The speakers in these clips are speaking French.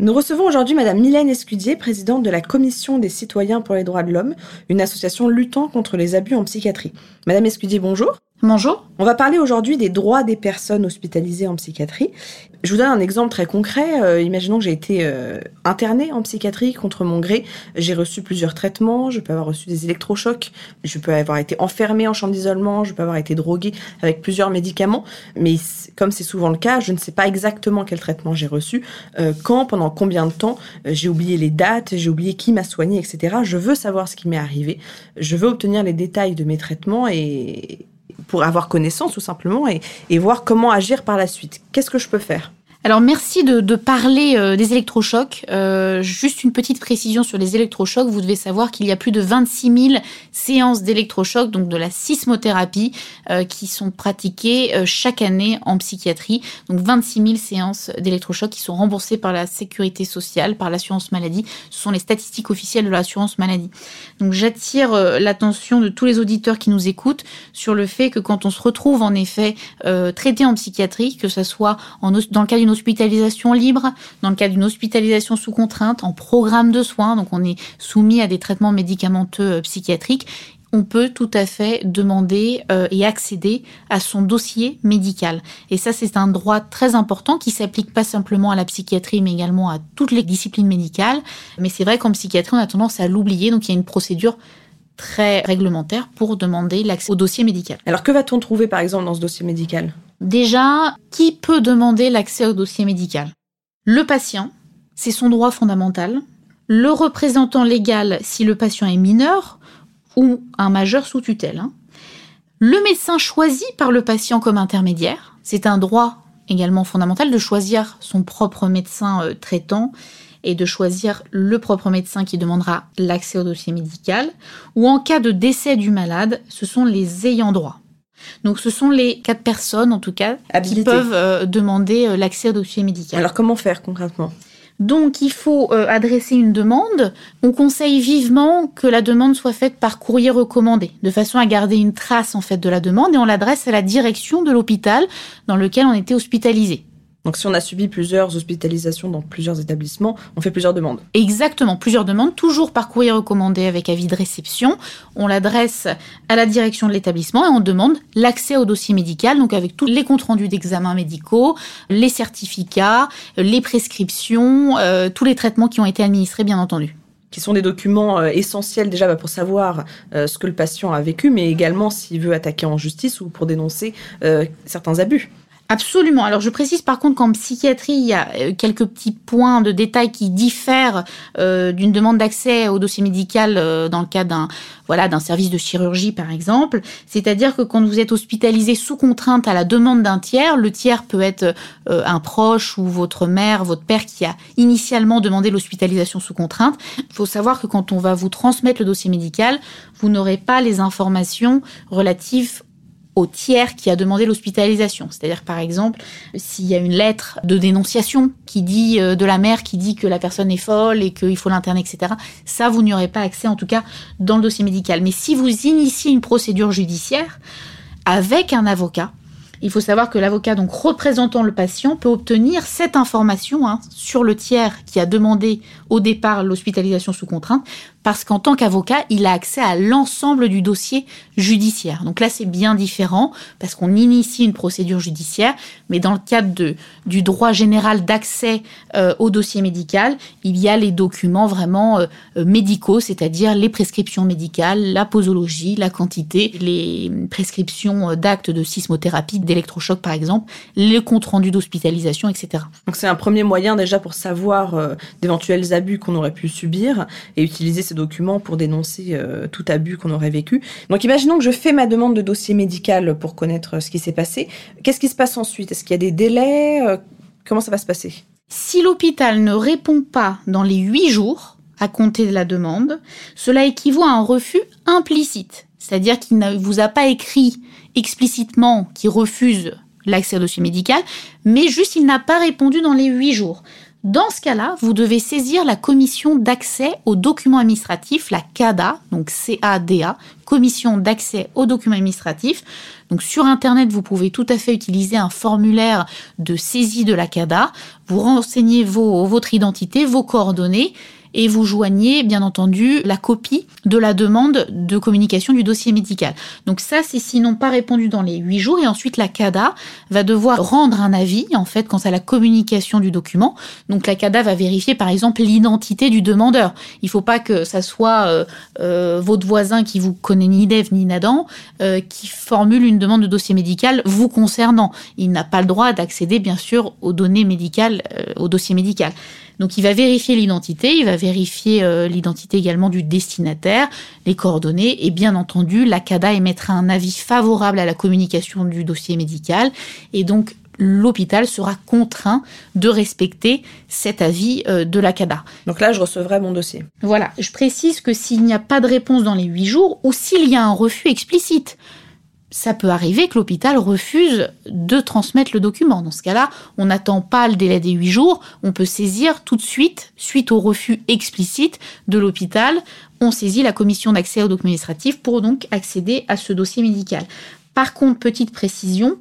Nous recevons aujourd'hui Madame Mylène Escudier, présidente de la Commission des citoyens pour les droits de l'homme, une association luttant contre les abus en psychiatrie. Madame Escudier, bonjour. Bonjour. On va parler aujourd'hui des droits des personnes hospitalisées en psychiatrie. Je vous donne un exemple très concret. Euh, imaginons que j'ai été euh, internée en psychiatrie contre mon gré. J'ai reçu plusieurs traitements. Je peux avoir reçu des électrochocs. Je peux avoir été enfermée en chambre d'isolement. Je peux avoir été droguée avec plusieurs médicaments. Mais comme c'est souvent le cas, je ne sais pas exactement quel traitement j'ai reçu, euh, quand, pendant combien de temps. j'ai oublié les dates, j'ai oublié qui m'a soigné, etc. Je veux savoir ce qui m'est arrivé. Je veux obtenir les détails de mes traitements et pour avoir connaissance tout simplement et, et voir comment agir par la suite. Qu'est-ce que je peux faire? Alors merci de, parler euh, des électrochocs. Euh, juste une petite précision sur les électrochocs. Vous devez savoir qu'il y a plus de 26 000 séances d'électrochocs, donc de la sismothérapie, euh, qui sont pratiquées chaque année en psychiatrie. Donc 26 000 séances d'électrochocs qui sont remboursées par la sécurité sociale, par l'assurance maladie. Ce sont les statistiques officielles de l'assurance maladie. Donc j'attire l'attention de tous les auditeurs qui nous écoutent sur le fait que quand on se retrouve en effet traité en psychiatrie, que ce soit en, dans le cas d'une hospitalisation libre, dans le cas d'une hospitalisation sous contrainte, en programme de soins, donc on est soumis à des traitements médicamenteux euh, psychiatriques, on peut tout à fait demander euh, et accéder à son dossier médical. Et ça, c'est un droit très important qui s'applique pas simplement à la psychiatrie, mais également à toutes les disciplines médicales. Mais c'est vrai qu'en psychiatrie, on a tendance à l'oublier, donc il y a une procédure très réglementaire pour demander l'accès au dossier médical. Alors que va-t-on trouver par exemple dans ce dossier médical? Déjà, qui peut demander l'accès au dossier médical? Le patient, c'est son droit fondamental. Le représentant légal si le patient est mineur ou un majeur sous tutelle. Hein. Le médecin choisi par le patient comme intermédiaire, c'est un droit également fondamental de choisir son propre médecin euh, traitant et de choisir le propre médecin qui demandera l'accès au dossier médical. Ou en cas de décès du malade, ce sont les ayants droit. Donc ce sont les quatre personnes, en tout cas, qui peuvent euh, demander euh, l'accès au dossier médical. Alors comment faire concrètement? Donc il faut euh, adresser une demande. On conseille vivement que la demande soit faite par courrier recommandé, de façon à garder une trace en fait de la demande et on l'adresse à la direction de l'hôpital dans lequel on était hospitalisé. Donc si on a subi plusieurs hospitalisations dans plusieurs établissements, on fait plusieurs demandes. Exactement, plusieurs demandes, toujours par courrier recommandé avec avis de réception. On l'adresse à la direction de l'établissement et on demande l'accès au dossier médical, donc avec tous les comptes rendus d'examens médicaux, les certificats, les prescriptions, euh, tous les traitements qui ont été administrés, bien entendu qui sont des documents euh, essentiels déjà bah, pour savoir euh, ce que le patient a vécu, mais également s'il veut attaquer en justice ou pour dénoncer certains abus. Absolument. Alors je précise par contre qu'en psychiatrie, il y a euh, quelques petits points de détail qui diffèrent euh, d'une demande d'accès au dossier médical euh, dans le cas d'un voilà d'un service de chirurgie par exemple. C'est-à-dire que quand vous êtes hospitalisé sous contrainte à la demande d'un tiers, le tiers peut être un proche ou votre mère, votre père qui a initialement demandé l'hospitalisation sous contrainte. Il faut savoir que quand on va vous transmettre le dossier médical, vous n'aurez pas les informations relatives au tiers qui a demandé l'hospitalisation. C'est-à-dire, par exemple, s'il y a une lettre de dénonciation qui dit euh, de la mère qui dit que la personne est folle et qu'il faut l'interner, etc. Ça, vous n'y aurez pas accès, en tout cas, dans le dossier médical. Mais si vous initiez une procédure judiciaire avec un avocat, il faut savoir que l'avocat, donc représentant le patient, peut obtenir cette information hein, sur le tiers qui a demandé au départ l'hospitalisation sous contrainte parce qu'en tant qu'avocat, il a accès à l'ensemble du dossier judiciaire. Donc là, c'est bien différent parce qu'on initie une procédure judiciaire, mais dans le cadre du droit général d'accès euh, au dossier médical, il y a les documents vraiment euh, euh, médicaux, c'est-à-dire les prescriptions médicales, la posologie, la quantité, les prescriptions d'actes de sismothérapie, d'électrochoc par exemple, les comptes rendus d'hospitalisation, etc. Donc c'est un premier moyen déjà pour savoir d'éventuels abus qu'on aurait pu subir et utiliser ces documents pour dénoncer euh, tout abus qu'on aurait vécu. Donc imaginons que je fais ma demande de dossier médical pour connaître ce qui s'est passé. Qu'est-ce qui se passe ensuite? Est-ce qu'il y a des délais euh, Comment ça va se passer? Si l'hôpital ne répond pas dans les huit jours à compter de la demande, cela équivaut à un refus implicite. C'est-à-dire qu'il ne vous a pas écrit explicitement qu'il refuse l'accès au dossier médical, mais juste il n'a pas répondu dans les huit jours. Dans ce cas-là, vous devez saisir la commission d'accès aux documents administratifs, la CADA, donc C-A-D-A, commission d'accès aux documents administratifs. Donc sur Internet, vous pouvez tout à fait utiliser un formulaire de saisie de la CADA. Vous renseignez votre identité, vos coordonnées et vous joignez bien entendu la copie de la demande de communication du dossier médical. Donc ça, c'est sinon pas répondu dans les huit jours et ensuite la CADA va devoir rendre un avis en fait quant à la communication du document. Donc la CADA va vérifier par exemple l'identité du demandeur. Il faut pas que ça soit euh, euh, votre voisin qui vous connaît ni d'Ève ni Nadan euh, qui formule une demande de dossier médical vous concernant. Il n'a pas le droit d'accéder bien sûr aux données médicales, au dossier médical. Donc il va vérifier l'identité, il va vérifier euh, l'identité également du destinataire, les coordonnées et bien entendu la CADA émettra un avis favorable à la communication du dossier médical et donc l'hôpital sera contraint de respecter cet avis euh, de la CADA. Donc là, je recevrai mon dossier. Voilà, je précise que s'il n'y a pas de réponse dans les huit jours ou s'il y a un refus explicite, ça peut arriver que l'hôpital refuse de transmettre le document. Dans ce cas-là, on n'attend pas le délai des huit jours, on peut saisir tout de suite, suite au refus explicite de l'hôpital, on saisit la commission d'accès aux documents administratifs pour donc accéder à ce dossier médical. Par contre, petite précision,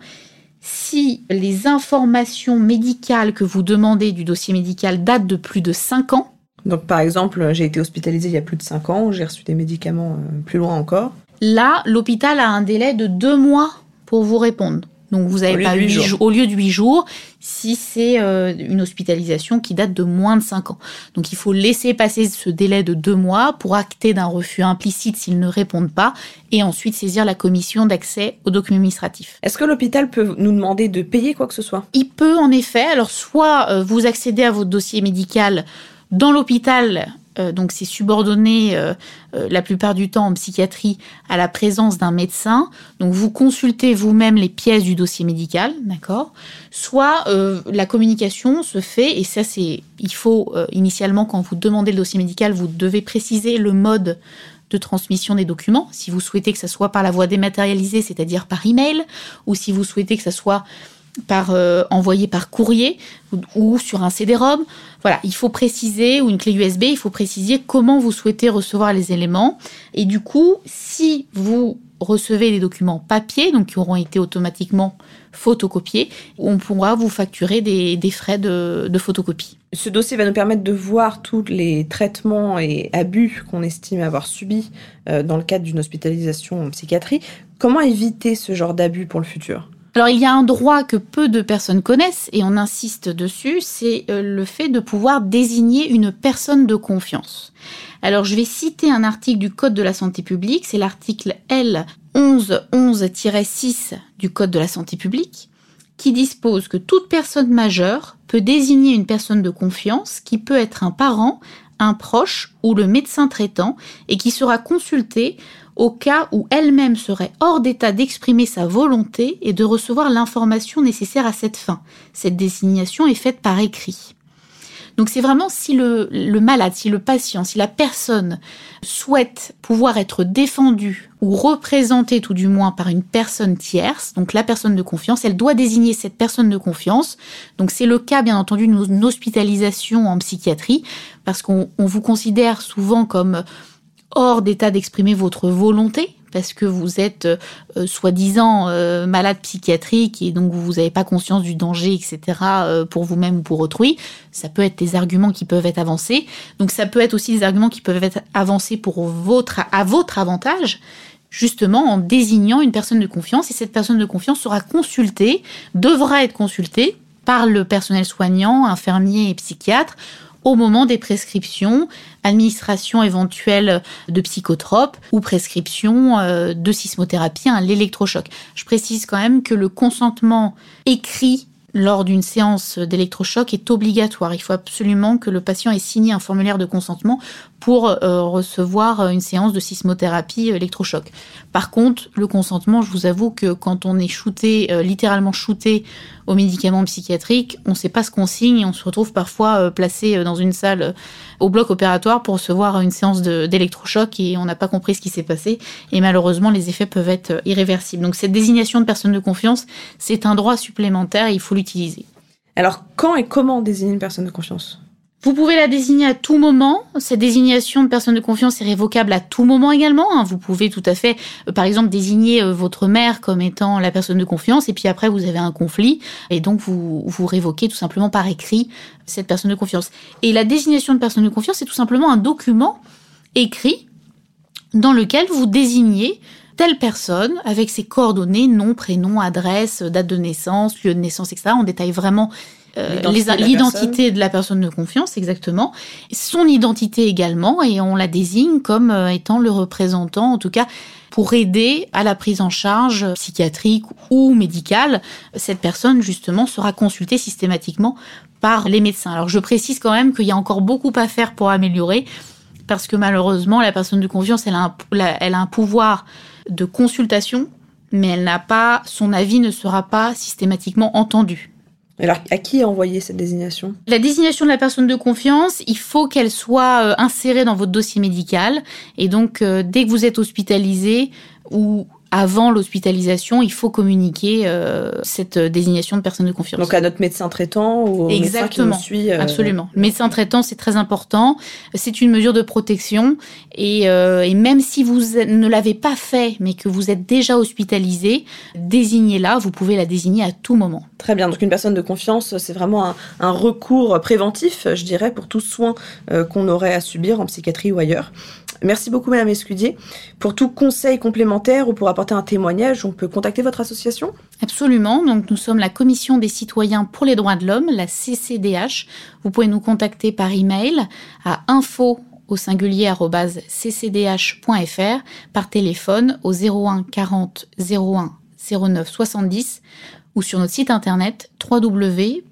si les informations médicales que vous demandez du dossier médical datent de plus de 5 ans, donc par exemple, j'ai été hospitalisée il y a plus de 5 ans, j'ai reçu des médicaments euh, plus loin encore. Là, l'hôpital a un délai de deux mois pour vous répondre. Donc vous n'avez pas eu au lieu de huit jours si c'est euh, une hospitalisation qui date de moins de cinq ans. Donc il faut laisser passer ce délai de deux mois pour acter d'un refus implicite s'ils ne répondent pas et ensuite saisir la commission d'accès aux documents administratifs. Est-ce que l'hôpital peut nous demander de payer quoi que ce soit? Il peut en effet. Alors soit euh, vous accédez à votre dossier médical dans l'hôpital donc c'est subordonné euh, euh, la plupart du temps en psychiatrie à la présence d'un médecin. Donc vous consultez vous-même les pièces du dossier médical, d'accord? Soit la communication se fait, et ça c'est, il faut initialement quand vous demandez le dossier médical, vous devez préciser le mode de transmission des documents. Si vous souhaitez que ça soit par la voie dématérialisée, c'est-à-dire par email, ou si vous souhaitez que ça soit par euh, envoyé par courrier ou, sur un CD-ROM. Voilà, il faut préciser ou une clé USB, il faut préciser comment vous souhaitez recevoir les éléments. Et du coup, si vous recevez des documents papier, donc qui auront été automatiquement photocopiés, on pourra vous facturer des, frais de, de, photocopie. Ce dossier va nous permettre de voir tous les traitements et abus qu'on estime avoir subis euh, dans le cadre d'une hospitalisation en psychiatrie. Comment éviter ce genre d'abus pour le futur? Alors il y a un droit que peu de personnes connaissent et on insiste dessus, c'est euh, le fait de pouvoir désigner une personne de confiance. Alors je vais citer un article du Code de la santé publique, c'est l'article L 1111-6 du Code de la santé publique qui dispose que toute personne majeure peut désigner une personne de confiance qui peut être un parent, un proche ou le médecin traitant et qui sera consulté au cas où elle-même serait hors d'état d'exprimer sa volonté et de recevoir l'information nécessaire à cette fin. Cette désignation est faite par écrit. Donc c'est vraiment si le, malade, si le patient, si la personne souhaite pouvoir être défendu ou représenté tout du moins par une personne tierce, donc la personne de confiance, elle doit désigner cette personne de confiance. Donc c'est le cas bien entendu d'une hospitalisation en psychiatrie parce qu'on vous considère souvent comme hors d'état d'exprimer votre volonté parce que vous êtes euh, soi-disant euh, malade psychiatrique et donc vous n'avez pas conscience du danger, etc., euh, pour vous-même ou pour autrui. Ça peut être des arguments qui peuvent être avancés. Donc ça peut être aussi des arguments qui peuvent être avancés pour à votre avantage, justement en désignant une personne de confiance. Et cette personne de confiance sera consultée, devra être consultée par le personnel soignant, infirmier et psychiatre au moment des prescriptions, administration éventuelle de psychotropes ou prescription euh, de sismothérapie, l'électrochoc. Je précise quand même que le consentement écrit lors d'une séance d'électrochoc est obligatoire. Il faut absolument que le patient ait signé un formulaire de consentement pour euh, recevoir une séance de sismothérapie électrochoc. Par contre, le consentement, je vous avoue que quand on est shooté, euh, littéralement shooté aux médicaments psychiatriques, on ne sait pas ce qu'on signe et on se retrouve parfois euh, placé dans une salle au bloc opératoire pour recevoir une séance d'électrochoc et on n'a pas compris ce qui s'est passé et malheureusement les effets peuvent être irréversibles. Donc cette désignation de personne de confiance, c'est un droit supplémentaire et il faut l'utiliser. Alors, quand et comment désigner une personne de confiance? Vous pouvez la désigner à tout moment. Cette désignation de personne de confiance est révocable à tout moment également. Hein. Vous pouvez tout à fait, euh, par exemple, désigner euh, votre mère comme étant la personne de confiance et puis après vous avez un conflit et donc vous, vous révoquez tout simplement par écrit cette personne de confiance. Et la désignation de personne de confiance, c'est tout simplement un document écrit dans lequel vous désignez telle personne avec ses coordonnées, nom, prénom, adresse, date de naissance, lieu de naissance, etc. On détaille vraiment l'identité de, la personne de confiance, exactement, son identité également, et on la désigne comme euh, étant le représentant, en tout cas, pour aider à la prise en charge psychiatrique ou médicale. Cette personne, justement, sera consultée systématiquement par les médecins. Alors, je précise quand même qu'il y a encore beaucoup à faire pour améliorer, parce que malheureusement, la personne de confiance, elle a elle a un pouvoir de consultation, mais elle n'a pas, son avis ne sera pas systématiquement entendu. Alors, à qui est envoyée cette désignation? La désignation de la personne de confiance, il faut qu'elle soit euh, insérée dans votre dossier médical. Et donc, euh, dès que vous êtes hospitalisé ou avant l'hospitalisation, il faut communiquer euh, cette désignation de personne de confiance. Donc à notre médecin traitant ou au médecin qui nous suit. Euh, Absolument. Le médecin traitant, c'est très important. C'est une mesure de protection. Et, euh, et même si vous ne l'avez pas fait, mais que vous êtes déjà hospitalisé, désignez-la. Vous pouvez la désigner à tout moment. Très bien. Donc une personne de confiance, c'est vraiment un, un, recours préventif, je dirais, pour tout soin qu'on aurait à subir en psychiatrie ou ailleurs. Merci beaucoup, Madame Escudier. Pour tout conseil complémentaire ou pour apporter un témoignage, on peut contacter votre association? Absolument. Donc, nous sommes la Commission des citoyens pour les droits de l'homme, la CCDH. Vous pouvez nous contacter par email à info au singulier ccdh.fr, par téléphone au 01 40 01 09 70 ou sur notre site internet www.ccdh.fr.